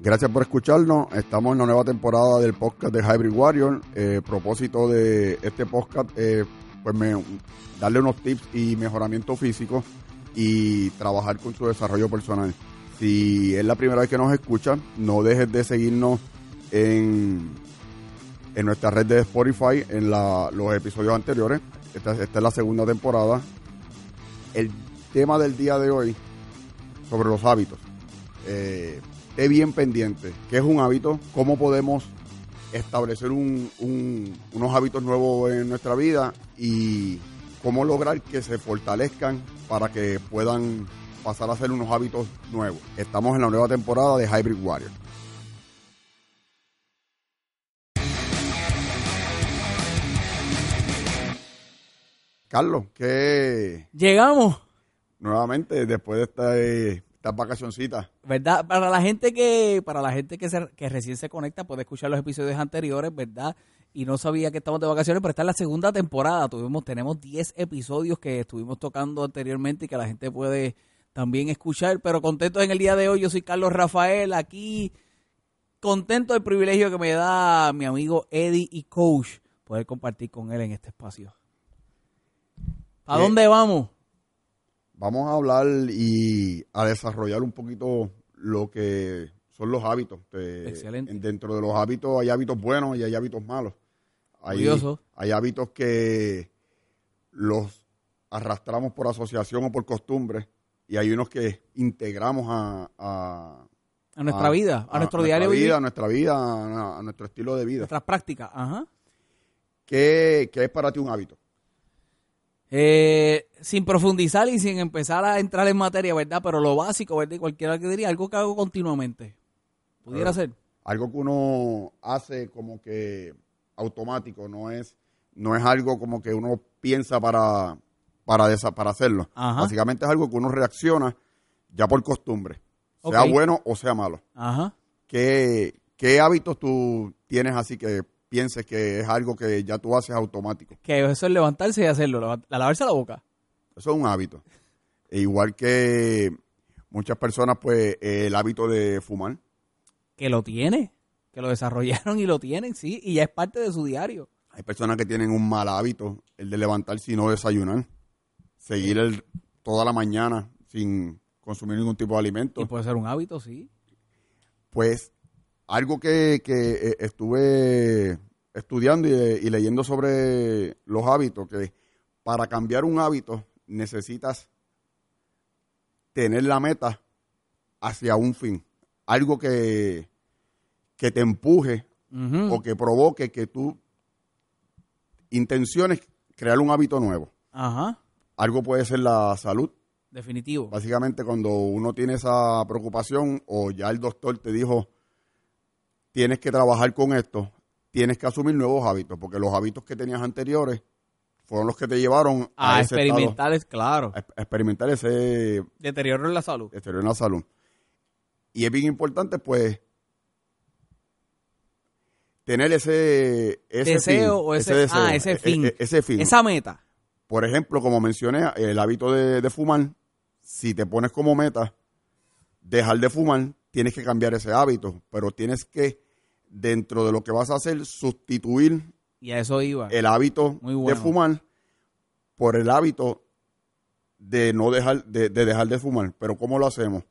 Gracias por escucharnos. Estamos en la nueva temporada del podcast de Hybrid Warrior. Eh, propósito de este podcast, eh, pues darle unos tips y mejoramiento físico y trabajar con su desarrollo personal. Si es la primera vez que nos escuchan, no dejes de seguirnos en, en nuestra red de Spotify, en los episodios anteriores. Esta, esta es la segunda temporada. El tema del día de hoy sobre los hábitos. Eh, esté bien pendiente. ¿Qué es un hábito? ¿Cómo podemos establecer un- un- unos hábitos nuevos en nuestra vida? Y cómo lograr que se fortalezcan para que puedan pasar a ser unos hábitos nuevos. Estamos en la nueva temporada de Hybrid Warrior. Carlos, que Llegamos, nuevamente después de esta, estas vacacioncitas, ¿verdad? Para la gente que, para la gente que, se- que recién se conecta, puede escuchar los episodios anteriores, ¿verdad? Y no sabía que estamos de vacaciones, pero esta es la segunda temporada. Tuvimos, tenemos 10 episodios que estuvimos tocando anteriormente y que la gente puede también escuchar. Pero contento en el día de hoy. Yo soy Carlos Rafael, aquí contento del privilegio que me da mi amigo Eddie y Coach poder compartir con él en este espacio. ¿A dónde vamos? Vamos a hablar y a desarrollar un poquito lo que son los hábitos. Eh, Excelente. en- Dentro de los hábitos hay hábitos buenos y hay hábitos malos. Hay, Curioso. hay hábitos que los arrastramos por asociación o por costumbre y hay unos que integramos a, a, A nuestra a- vida, a, nuestro diario vivir, vida, a nuestra vida, a, a nuestro estilo de vida. nuestras prácticas. Ajá. ¿Qué, qué es para ti un hábito? Eh, sin profundizar y sin empezar a entrar en materia, ¿verdad? Pero lo básico, ¿verdad? Y cualquiera que diría, algo que hago continuamente. Pudiera ser. algo que uno hace como que automático, no es, no es algo como que uno piensa para, para, desa- para hacerlo. Ajá. Básicamente es algo que uno reacciona ya por costumbre, sea bueno o sea malo. Ajá. ¿Qué, ¿Qué hábitos tú tienes así que pienses que es algo que ya tú haces automático? Que eso es levantarse y hacerlo, la lavarse la boca. Eso es un hábito. E igual que muchas personas, pues el hábito de fumar. Que lo tiene, que lo desarrollaron y lo tienen, sí, y ya es parte de su diario. Hay personas que tienen un mal hábito, el de levantarse y no desayunar. Seguir el, toda la mañana sin consumir ningún tipo de alimento. Y puede ser un hábito, sí. Pues algo que, que, eh, estuve estudiando y, y leyendo sobre los hábitos, que para cambiar un hábito necesitas tener la meta hacia un fin. Algo que, que te empuje o que provoque que tú intenciones crear un hábito nuevo. Ajá. Algo puede ser la salud. Definitivo. Básicamente cuando uno tiene esa preocupación o ya el doctor te dijo tienes que trabajar con esto, tienes que asumir nuevos hábitos, porque los hábitos que tenías anteriores fueron los que te llevaron a, A estado, experimentar, claro. a experimentar ese Deterioro en la salud. deterioro en la salud. Y es bien importante, pues, tener ese, ese Deseo fin, o ese- ah, ese e- fin. e- ese fin. Esa meta. Por ejemplo, como mencioné, el hábito de, de fumar, si te pones como meta dejar de fumar, tienes que cambiar ese hábito, pero tienes que, dentro de lo que vas a hacer, sustituir Y a eso iba. el hábito Muy bueno. de fumar por el hábito de no dejar de, de dejar de fumar. Pero ¿cómo lo hacemos?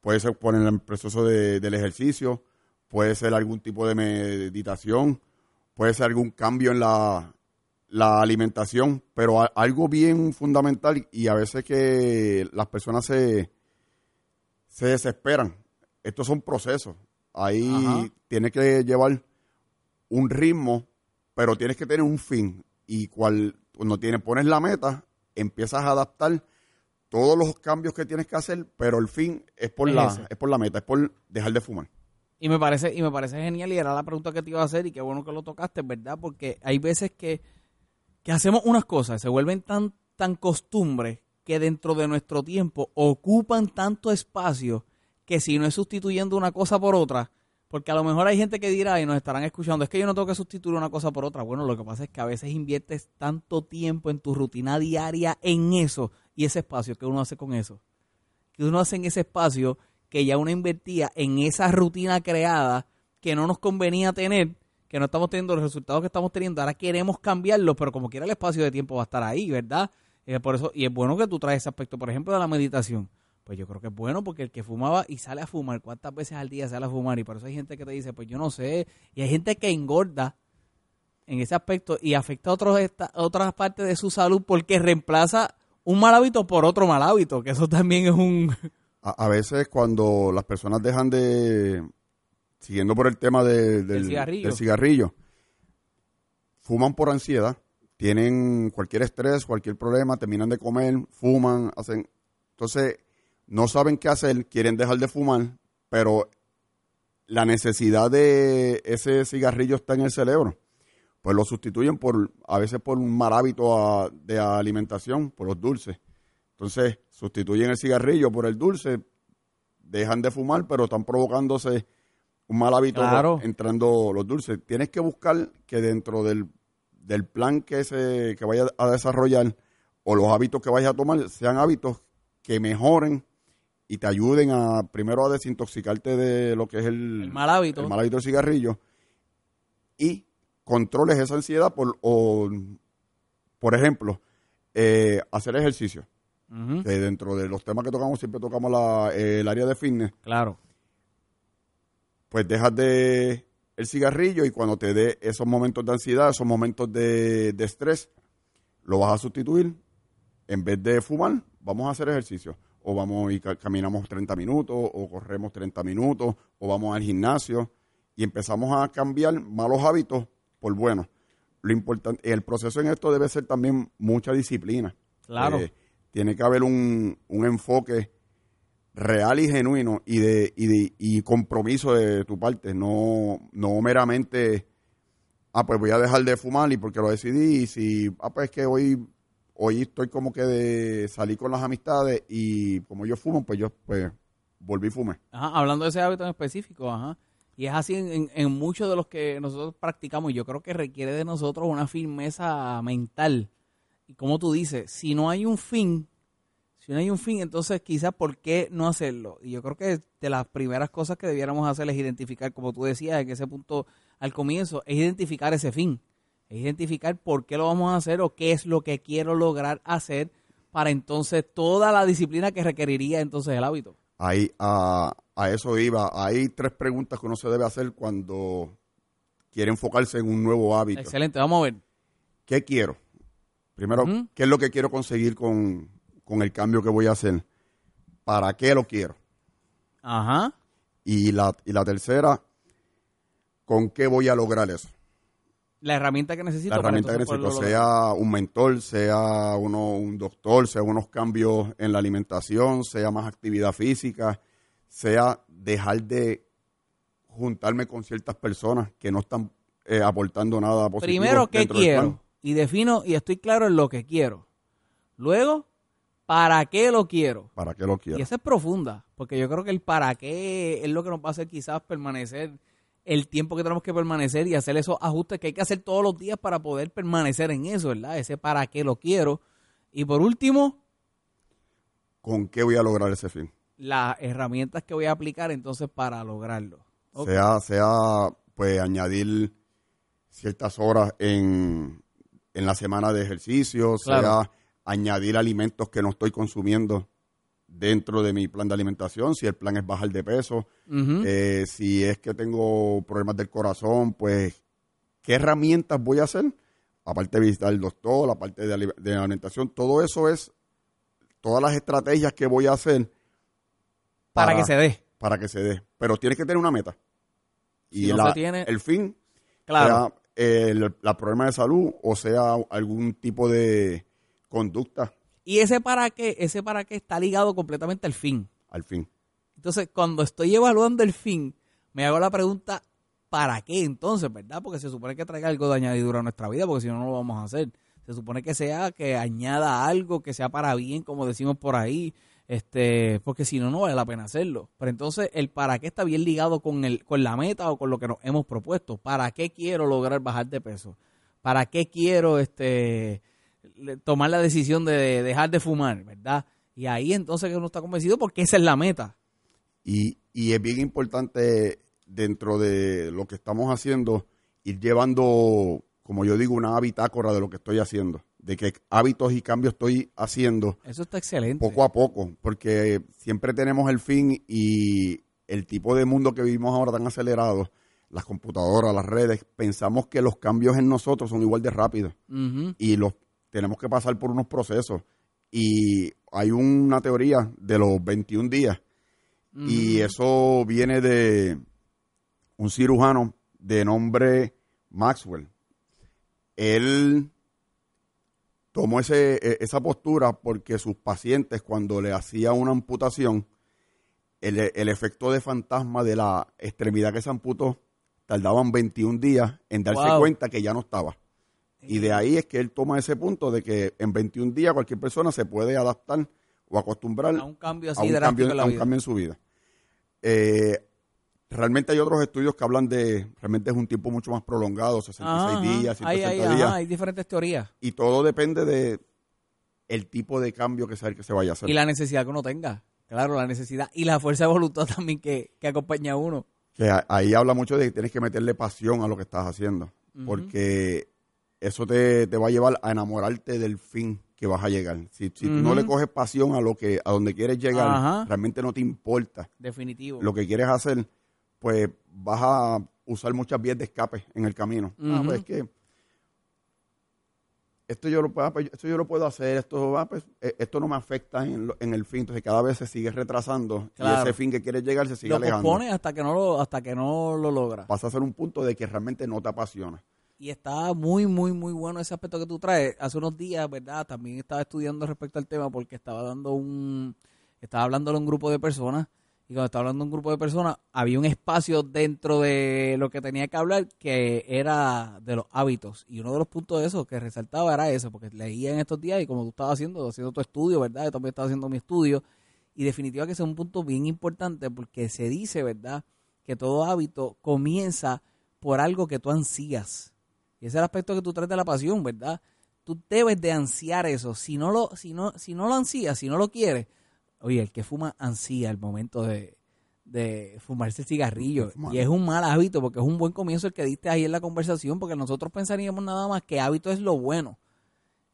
Puede ser por el proceso de- del ejercicio, puede ser algún tipo de meditación, puede ser algún cambio en la, la alimentación, pero a- algo bien fundamental y a veces que las personas se, se desesperan. Estos son procesos. Ahí Ajá. tienes que llevar un ritmo, pero tienes que tener un fin. Y cual, cuando tienes, pones la meta, empiezas a adaptar todos los cambios que tienes que hacer, pero el fin es por, Es la, ese. es por la meta, es por dejar de fumar. Y me parece, y me parece genial, y era la pregunta que te iba a hacer, y qué bueno que lo tocaste, ¿verdad? Porque hay veces que, que hacemos unas cosas, se vuelven tan, tan costumbres que dentro de nuestro tiempo ocupan tanto espacio que si no es sustituyendo una cosa por otra, porque a lo mejor hay gente que dirá y nos estarán escuchando, es que yo no tengo que sustituir una cosa por otra. Bueno, lo que pasa es que a veces inviertes tanto tiempo en tu rutina diaria en eso y ese espacio que uno hace con eso. Que uno hace en ese espacio que ya uno invertía en esa rutina creada que no nos convenía tener, que no estamos teniendo los resultados que estamos teniendo, ahora queremos cambiarlo, pero como quiera el espacio de tiempo va a estar ahí, ¿verdad? Eh, por eso, y es bueno que tú traes ese aspecto, por ejemplo, de la meditación. Pues yo creo que es bueno porque el que fumaba y sale a fumar, ¿cuántas veces al día sale a fumar? Y por eso hay gente que te dice, pues yo no sé. Y hay gente que engorda en ese aspecto y afecta a otros otras partes de su salud porque reemplaza un mal hábito por otro mal hábito, que eso también es un... A, veces cuando las personas dejan de, siguiendo por el tema del, cigarrillo. fuman por ansiedad, tienen cualquier estrés, cualquier problema, terminan de comer, fuman, hacen... Entonces, no saben qué hacer, quieren dejar de fumar, pero la necesidad de ese cigarrillo está en el cerebro pues lo sustituyen por a veces por un mal hábito de alimentación, por los dulces. Entonces, sustituyen el cigarrillo por el dulce, dejan de fumar, pero están provocándose un mal hábito entrando los dulces. Tienes que buscar que dentro del, plan que, se, que vaya a desarrollar o los hábitos que vayas a tomar sean hábitos que mejoren y te ayuden a primero a desintoxicarte de lo que es el, mal hábito. El mal hábito del cigarrillo y controles esa ansiedad por, o, por ejemplo, eh, hacer ejercicio. dentro de los temas que tocamos, siempre tocamos el área de fitness. Claro. Pues dejas de el cigarrillo y cuando te dé esos momentos de ansiedad, esos momentos de, de estrés, lo vas a sustituir. En vez de fumar, vamos a hacer ejercicio. O vamos y caminamos 30 minutos, o corremos 30 minutos, o vamos al gimnasio. Y empezamos a cambiar malos hábitos por bueno. Lo importante, el proceso en esto debe ser también mucha disciplina. Claro. Eh, tiene que haber un, enfoque real y genuino y de, y compromiso de tu parte, no, no meramente, ah, pues voy a dejar de fumar y porque lo decidí, y si, ah, pues es que hoy, hoy estoy como que de salir con las amistades y como yo fumo, pues yo pues volví a fumar. Ajá, hablando de ese hábito en específico, ajá. Y es así en, en, muchos de los que nosotros practicamos. Yo creo que requiere de nosotros una firmeza mental. Y como tú dices, si no hay un fin, si no hay un fin, entonces quizás ¿por qué no hacerlo? Y yo creo que de las primeras cosas que debiéramos hacer es identificar, como tú decías en ese punto al comienzo, es identificar ese fin. Es identificar por qué lo vamos a hacer o qué es lo que quiero lograr hacer para entonces toda la disciplina que requeriría entonces el hábito. Ahí, a, a eso iba. Hay tres preguntas que uno se debe hacer cuando quiere enfocarse en un nuevo hábito. Excelente, vamos a ver. ¿Qué quiero? Primero, ¿qué es lo que quiero conseguir con, el cambio que voy a hacer? ¿Para qué lo quiero? Ajá. Y la, y la tercera, ¿con qué voy a lograr eso? La herramienta que necesito. La herramienta que necesito, sea un mentor, sea uno, un doctor, sea unos cambios en la alimentación, sea más actividad física, sea dejar de juntarme con ciertas personas que no están eh, aportando nada positivo. Primero, ¿qué quiero? Y defino y estoy claro en lo que quiero. Luego, ¿para qué lo quiero? ¿Para qué lo quiero? Y esa es profunda, porque yo creo que el para qué es lo que nos va a hacer quizás permanecer el tiempo que tenemos que permanecer y hacer esos ajustes que hay que hacer todos los días para poder permanecer en eso, ¿verdad? Ese para qué lo quiero. Y por último, ¿con qué voy a lograr ese fin? las herramientas que voy a aplicar entonces para lograrlo. Sea, sea, pues añadir ciertas horas en, la semana de ejercicio, sea añadir alimentos que no estoy consumiendo dentro de mi plan de alimentación, si el plan es bajar de peso, eh, si es que tengo problemas del corazón, pues, ¿qué herramientas voy a hacer? Aparte de visitar el doctor, la parte de, de alimentación, todo eso es, todas las estrategias que voy a hacer para, que se dé. Para que se dé. Pero tienes que tener una meta. Y el fin, claro. sea el, problema de salud o sea algún tipo de conducta. Y ese para qué, ese para qué está ligado completamente al fin. Al fin. Entonces, cuando estoy evaluando el fin, me hago la pregunta, ¿para qué entonces, verdad? Porque se supone que traiga algo de añadidura a nuestra vida, porque si no, no lo vamos a hacer. Se supone que sea que añada algo, que sea para bien, como decimos por ahí, este porque si no no vale la pena hacerlo pero entonces el para qué está bien ligado con el con la meta o con lo que nos hemos propuesto para qué quiero lograr bajar de peso para qué quiero este tomar la decisión de dejar de fumar verdad y ahí entonces que uno está convencido porque esa es la meta. Y, y es bien importante dentro de lo que estamos haciendo ir llevando, como yo digo, una bitácora de lo que estoy haciendo, de qué hábitos y cambios estoy haciendo Eso está excelente. poco a poco, porque siempre tenemos el fin y el tipo de mundo que vivimos ahora tan acelerado, las computadoras, las redes, pensamos que los cambios en nosotros son igual de rápidos y los tenemos que pasar por unos procesos. Y hay una teoría de los 21 días y eso viene de un cirujano de nombre Maxwell. Él tomó ese, e- esa postura porque sus pacientes cuando le hacía una amputación, el, el efecto de fantasma de la extremidad que se amputó tardaban 21 días en darse Wow. cuenta que ya no estaba. Y de ahí es que él toma ese punto de que en 21 días cualquier persona se puede adaptar o acostumbrar A un cambio a así un, drástico cambio, en la a un cambio en su vida. Eh, realmente hay otros estudios que hablan de, realmente es un tiempo mucho más prolongado, 66 Ajá, días, Hay, 160 hay, días, ajá, hay diferentes teorías. y todo depende de el tipo de cambio que se, que se vaya a hacer. Y la necesidad que uno tenga. Claro, la necesidad. Y la fuerza de voluntad también que, que acompaña a uno. Que a- ahí habla mucho de que tienes que meterle pasión a lo que estás haciendo, porque eso te, te va a llevar a enamorarte del fin que vas a llegar. Si, si tú no le coges pasión a lo que a donde quieres llegar, Ajá. realmente no te importa Definitivo. lo que quieres hacer, pues vas a usar muchas vías de escape en el camino. Ah, Ujú. pues es que esto yo lo puedo, pues, esto yo lo puedo hacer, esto, ah, pues, eh, esto no me afecta en, lo- en el fin, entonces cada vez se sigue retrasando Claro. y ese fin que quieres llegar se sigue lo alejando. pospones hasta que no lo, hasta que no lo logra. Pasa a ser un punto de que realmente no te apasiona. Y está muy, muy, muy bueno ese aspecto que tú traes. Hace unos días, ¿verdad? También estaba estudiando respecto al tema porque estaba dando un... Estaba hablándole a un grupo de personas y cuando estaba hablando a un grupo de personas había un espacio dentro de lo que tenía que hablar que era de los hábitos. Y uno de los puntos de eso que resaltaba era eso, porque leía en estos días y como tú estabas haciendo, haciendo tu estudio, ¿verdad? Yo también estaba haciendo mi estudio. Y definitivamente que ese es un punto bien importante porque se dice, ¿verdad? Que todo hábito comienza por algo que tú ansías. Y ese es el aspecto que tú traes de la pasión, ¿verdad? Tú debes de ansiar eso. Si no lo, si no, si no lo ansías, si no lo quieres, oye, el que fuma ansía el momento de, de fumarse el cigarrillo. Fumar. Y es un mal hábito, porque es un buen comienzo el que diste ahí en la conversación, porque nosotros pensaríamos nada más que hábito es lo bueno.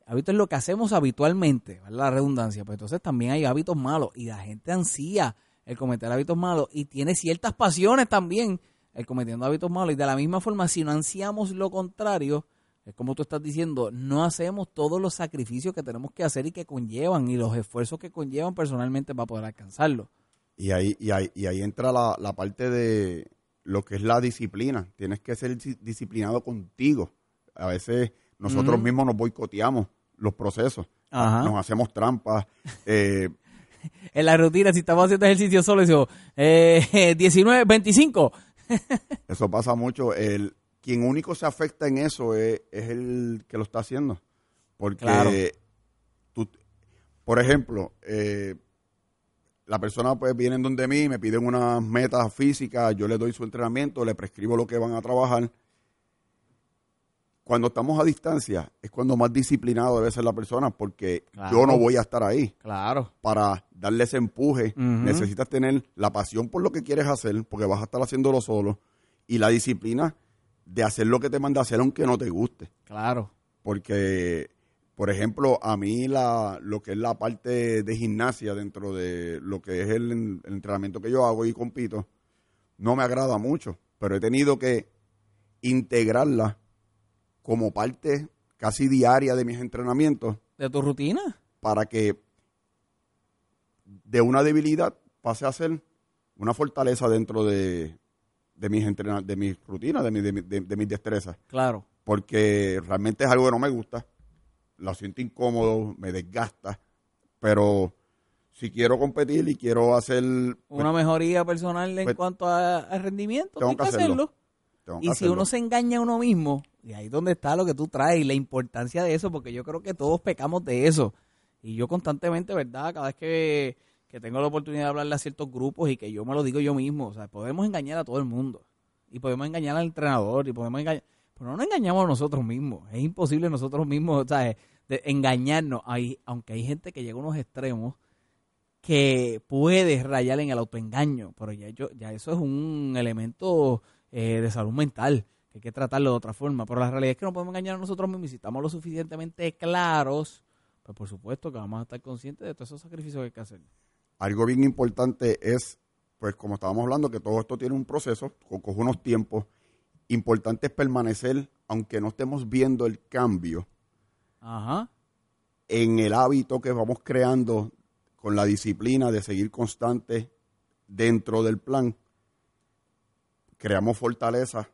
Hábito es lo que hacemos habitualmente, ¿verdad? La redundancia. Pues entonces también hay hábitos malos y la gente ansía el cometer hábitos malos y tiene ciertas pasiones también el cometiendo hábitos malos. Y de la misma forma, si no ansiamos lo contrario, es como tú estás diciendo, no hacemos todos los sacrificios que tenemos que hacer y que conllevan y los esfuerzos que conllevan personalmente para poder alcanzarlo. Y ahí, y ahí, y ahí entra la, la parte de lo que es la disciplina. Tienes que ser dis- disciplinado contigo. A veces nosotros mismos nos boicoteamos los procesos. Ajá. Nos hacemos trampas. eh, En la rutina, si estamos haciendo ejercicio solo, decimos, eh, 19, 25. eso pasa mucho. El, quien único se afecta en eso es, es el que lo está haciendo. Porque, Claro. tú, por ejemplo, eh, la persona pues viene donde mí, me piden unas metas físicas, yo le doy su entrenamiento, le prescribo lo que van a trabajar. Cuando estamos a distancia es cuando más disciplinado debe ser la persona porque Claro. yo no voy a estar ahí Claro. para darle ese empuje. Necesitas tener la pasión por lo que quieres hacer porque vas a estar haciéndolo solo y la disciplina de hacer lo que te manda a hacer aunque no te guste. Claro. Porque, por ejemplo, a mí la, lo que es la parte de gimnasia dentro de lo que es el entrenamiento que yo hago y compito, no me agrada mucho, pero he tenido que integrarla como parte casi diaria de mis entrenamientos ¿De tu rutina? para que de una debilidad pase a ser una fortaleza dentro de, de mis de mis rutinas, de, mi- de de- de mis destrezas Claro. porque realmente es algo que no me gusta, lo siento incómodo, me desgasta, pero si quiero competir y quiero hacer, pues, Una mejoría personal en pues, cuanto a, a rendimiento, tengo que que hacerlo. hacerlo. Tengo Y si hacerlo. uno se engaña a uno mismo, y ahí es donde está lo que tú traes y la importancia de eso, porque yo creo que todos pecamos de eso. Y yo constantemente, ¿verdad? Cada vez que, que tengo la oportunidad de hablarle a ciertos grupos y que yo me lo digo yo mismo, o sea, podemos engañar a todo el mundo. Y podemos engañar al entrenador y podemos engañar... Pero no nos engañamos a nosotros mismos. Es imposible nosotros mismos, o sea, de engañarnos. Hay, aunque hay gente que llega a unos extremos que puede rayar en el autoengaño, pero ya, yo, ya eso es un elemento eh, de salud mental, que hay que tratarlo de otra forma. Pero la realidad es que no podemos engañar a nosotros mismos y si estamos lo suficientemente claros, pues por supuesto que vamos a estar conscientes de todos esos sacrificios que hay que hacer. Algo bien importante es, pues como estábamos hablando, que todo esto tiene un proceso, coge unos tiempos. Importante es permanecer, aunque no estemos viendo el cambio, Ajá. en el hábito que vamos creando con la disciplina de seguir constante dentro del plan, creamos fortaleza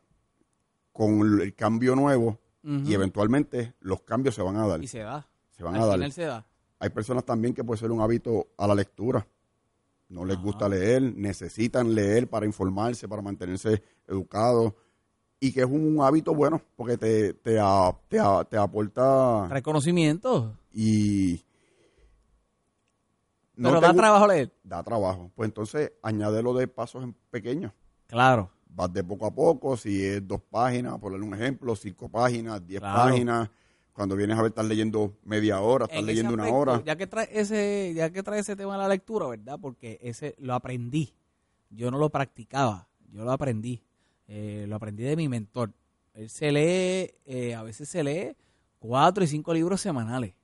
con el cambio nuevo y eventualmente los cambios se van a dar. Y se da. Se van Al a dar. final se da. Hay personas también que puede ser un hábito a la lectura. No les Ajá. gusta leer, necesitan leer para informarse, para mantenerse educados. Y que es un hábito bueno porque te, te, a- te, a- te aporta Reconocimiento. y no pero da trabajo leer. da trabajo. Pues entonces añádelo de pasos en pequeños. Claro. Vas de poco a poco, si es dos páginas, por darle un ejemplo, cinco páginas, diez Claro. páginas. Cuando vienes a ver, estás leyendo media hora, estás En leyendo una hora. Ya que trae ese, ya que trae ese tema de la lectura, ¿verdad? Porque ese lo aprendí. Yo no lo practicaba, yo lo aprendí. Eh, lo aprendí de mi mentor. Él se lee, eh, a veces se lee cuatro y cinco libros semanales.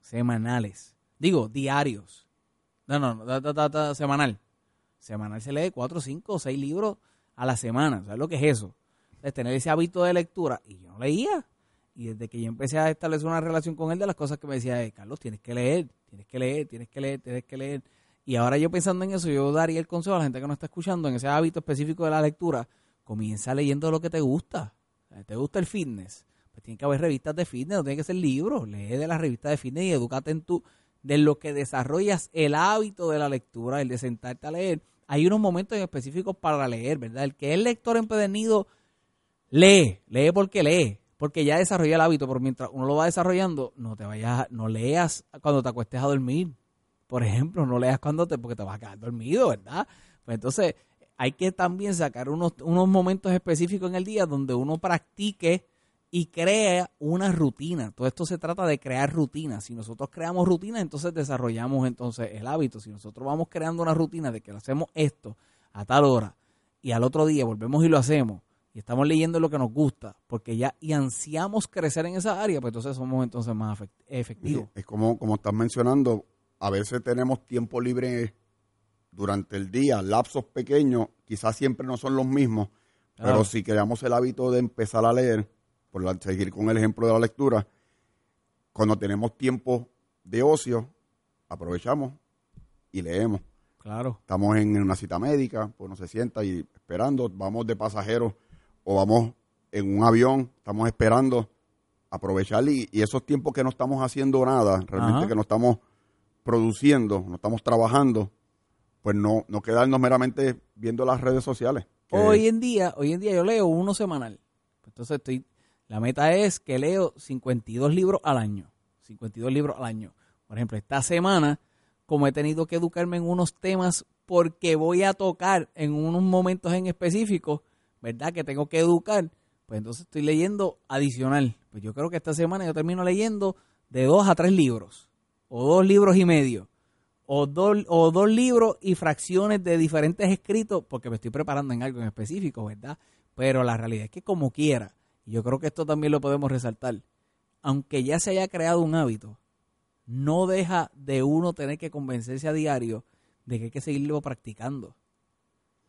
Semanales. Digo, diarios. No, no, no, da- da- da- da- semanal. Semanal se lee cuatro, cinco seis libros a la semana. ¿Sabes lo que es eso? Es tener ese hábito de lectura. Y yo no leía. Y desde que yo empecé a establecer una relación con él, de las cosas que me decía, eh, Carlos, tienes que leer, tienes que leer, tienes que leer, tienes que leer. Y ahora yo pensando en eso, yo daría el consejo a la gente que no está escuchando, en ese hábito específico de la lectura, comienza leyendo lo que te gusta. ¿Te gusta el fitness? Pues tiene que haber revistas de fitness, no tiene que ser libros. Lee de las revistas de fitness y edúcate en tu, de lo que desarrollas el hábito de la lectura, el de sentarte a leer. Hay unos momentos específicos para leer, ¿verdad? El que es lector empedernido, lee, lee porque lee, porque ya desarrolla el hábito, pero mientras uno lo va desarrollando, no te vayas, no leas cuando te acuestes a dormir. Por ejemplo, no leas cuando te, porque te vas a quedar dormido, ¿verdad? Pues entonces, hay que también sacar unos, unos momentos específicos en el día donde uno practique y crea una rutina. Todo esto se trata de crear rutinas. Si nosotros creamos rutinas, entonces desarrollamos entonces el hábito. Si nosotros vamos creando una rutina de que hacemos esto a tal hora y al otro día volvemos y lo hacemos y estamos leyendo lo que nos gusta, porque ya y ansiamos crecer en esa área, pues entonces somos entonces más efect- efectivos. Es como, como estás mencionando, a veces tenemos tiempo libre durante el día, lapsos pequeños, quizás siempre no son los mismos, Claro. pero si creamos el hábito de empezar a leer, por la- seguir con el ejemplo de la lectura, cuando tenemos tiempo de ocio, aprovechamos y leemos. Claro. Estamos en una cita médica, pues uno se sienta y esperando, vamos de pasajeros o vamos en un avión, estamos esperando, aprovechar y, y esos tiempos que no estamos haciendo nada, realmente Ajá. que no estamos produciendo, no estamos trabajando, pues no, no quedarnos meramente viendo las redes sociales. Hoy en día, hoy en día yo leo uno semanal. Entonces estoy, la meta es que leo 52 libros al año. 52 libros al año. Por ejemplo, esta semana, como he tenido que educarme en unos temas porque voy a tocar en unos momentos en específico, ¿verdad? Que tengo que educar, pues entonces estoy leyendo adicional. Pues yo creo que esta semana yo termino leyendo de dos a tres libros, o dos libros y medio o dos, o dos libros y fracciones de diferentes escritos, porque me estoy preparando en algo en específico, ¿verdad? Pero la realidad es que como quiera, yo creo que esto también lo podemos resaltar, aunque ya se haya creado un hábito, no deja de uno tener que convencerse a diario de que hay que seguirlo practicando.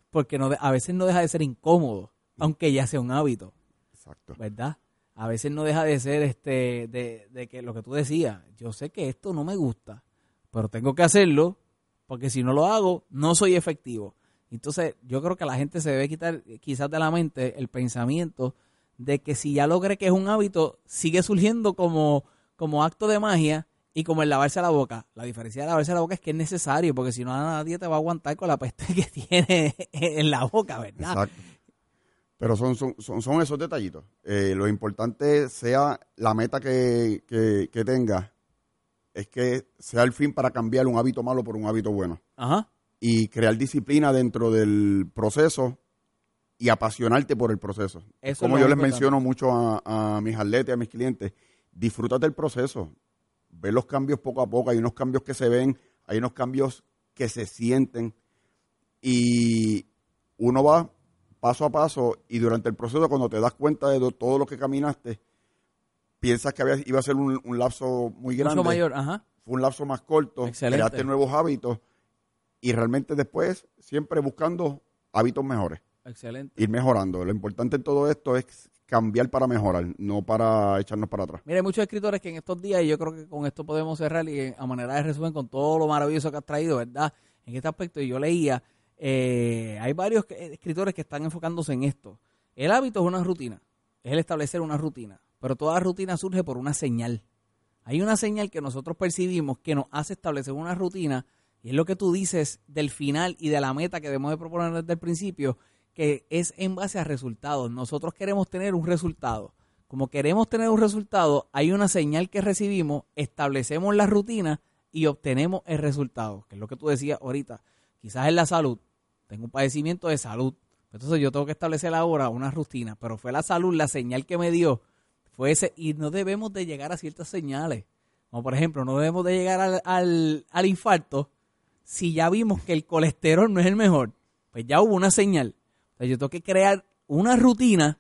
Porque no de- a veces no deja de ser incómodo, aunque ya sea un hábito. Exacto. ¿verdad? A veces no deja de ser este de, de que lo que tú decías, yo sé que esto no me gusta, pero tengo que hacerlo porque si no lo hago no soy efectivo. Entonces, yo creo que la gente se debe quitar quizás de la mente el pensamiento de que si ya lo cree que es un hábito, sigue surgiendo como, como acto de magia y como el lavarse la boca. La diferencia de lavarse la boca es que es necesario, porque si no nadie te va a aguantar con la peste que tiene en la boca, ¿verdad? Exacto. Pero son, son, son, son esos detallitos. Eh, lo importante sea la meta que, que, que tenga, es que sea el fin para cambiar un hábito malo por un hábito bueno. Ajá. Y crear disciplina dentro del proceso y apasionarte por el proceso. Eso Como yo les menciono mucho a, a mis atletas y a mis clientes, disfrútate el proceso. Ve los cambios poco a poco. Hay unos cambios que se ven hay unos cambios que se sienten y uno va paso a paso y durante el proceso cuando te das cuenta de todo lo que caminaste, piensas que había, iba a ser un, lapso muy grande. Mucho mayor, ajá. Fue un lapso más corto, Excelente. creaste nuevos hábitos y realmente después siempre buscando hábitos mejores. Excelente. Ir mejorando. Lo importante en todo esto es cambiar para mejorar, no para echarnos para atrás. Mira, hay muchos escritores que en estos días, y yo creo que con esto podemos cerrar y a manera de resumen con todo lo maravilloso que has traído, ¿verdad? En este aspecto, yo leía, eh, hay varios escritores que están enfocándose en esto. El hábito es una rutina, es el establecer una rutina, pero toda rutina surge por una señal. Hay una señal que nosotros percibimos que nos hace establecer una rutina, y es lo que tú dices del final y de la meta que debemos de proponer desde el principio, que es en base a resultados. Nosotros queremos tener un resultado. Como queremos tener un resultado, hay una señal que recibimos, establecemos la rutina y obtenemos el resultado, que es lo que tú decías ahorita. Quizás en la salud, tengo un padecimiento de salud, entonces yo tengo que establecer ahora una rutina, pero fue la salud la señal que me dio, fue ese, y no debemos de llegar a ciertas señales. Como por ejemplo, no debemos de llegar al, al, al infarto si ya vimos que el colesterol no es el mejor, pues ya hubo una señal yo tengo que crear una rutina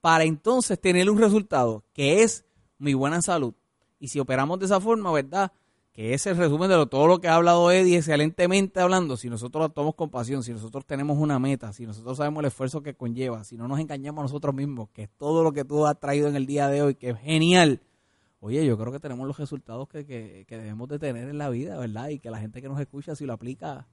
para entonces tener un resultado, que es mi buena salud. Y si operamos de esa forma, ¿verdad? Que es el resumen de todo lo que ha hablado Eddie, excelentemente hablando. Si nosotros actuamos con pasión, si nosotros tenemos una meta, si nosotros sabemos el esfuerzo que conlleva, si no nos engañamos a nosotros mismos, que es todo lo que tú has traído en el día de hoy, que es genial. Oye, yo creo que tenemos los resultados que, que, que debemos de tener en la vida, ¿verdad? Y que la gente que nos escucha, si lo aplica,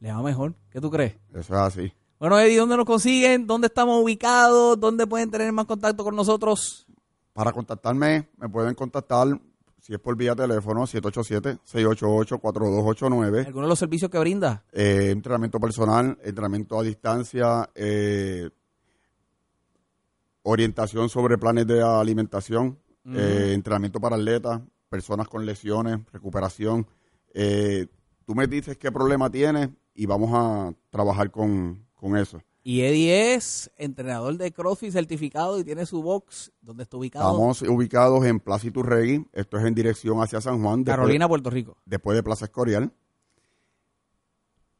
le va mejor. ¿Qué tú crees? Eso es así. Bueno, Eddie, ¿dónde nos consiguen? ¿Dónde estamos ubicados? ¿Dónde pueden tener más contacto con nosotros? Para contactarme, me pueden contactar, si es por vía teléfono, 787-688-4289. ¿Alguno de los servicios que brinda? Eh, entrenamiento personal, entrenamiento a distancia, eh, orientación sobre planes de alimentación, eh, entrenamiento para atletas, personas con lesiones, recuperación. tú me dices qué problema tienes y vamos a trabajar con, con eso. Y Eddie es entrenador de CrossFit certificado y tiene su box donde está ubicado. Estamos ubicados en Plaza Iturregui, esto es en dirección hacia San Juan. Carolina, Puerto Rico. Después de Plaza Escorial.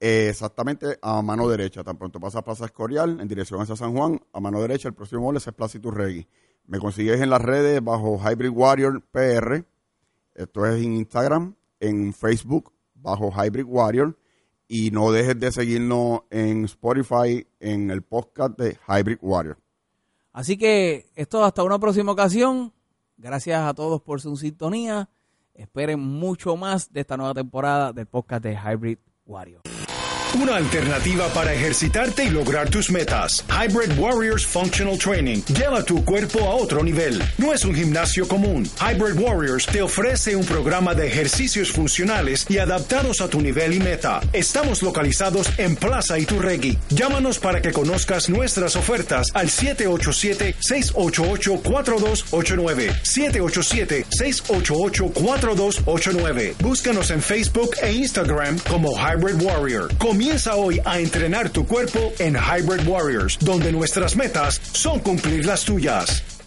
Eh, exactamente a mano derecha, tan pronto pasa Plaza Escorial, en dirección hacia San Juan, a mano derecha, el próximo mall es Plaza Iturregui. Me consigues en las redes bajo Hybrid Warrior PR, esto es en Instagram, en Facebook bajo Hybrid Warrior y no dejes de seguirnos en Spotify en el podcast de Hybrid Warrior. Así que esto hasta una próxima ocasión. Gracias a todos por su sintonía. Esperen mucho más de esta nueva temporada del podcast de Hybrid Warrior. Una alternativa para ejercitarte y lograr tus metas. Hybrid Warriors Functional Training lleva tu cuerpo a otro nivel. No es un gimnasio común. Hybrid Warriors te ofrece un programa de ejercicios funcionales y adaptados a tu nivel y meta. Estamos localizados en Plaza Iturregui. Llámanos para que conozcas nuestras ofertas al 787-688-4289. 787-688-4289. Búscanos en Facebook e Instagram como Hybrid Warrior. Comienza hoy a entrenar tu cuerpo en Hybrid Warriors, donde nuestras metas son cumplir las tuyas.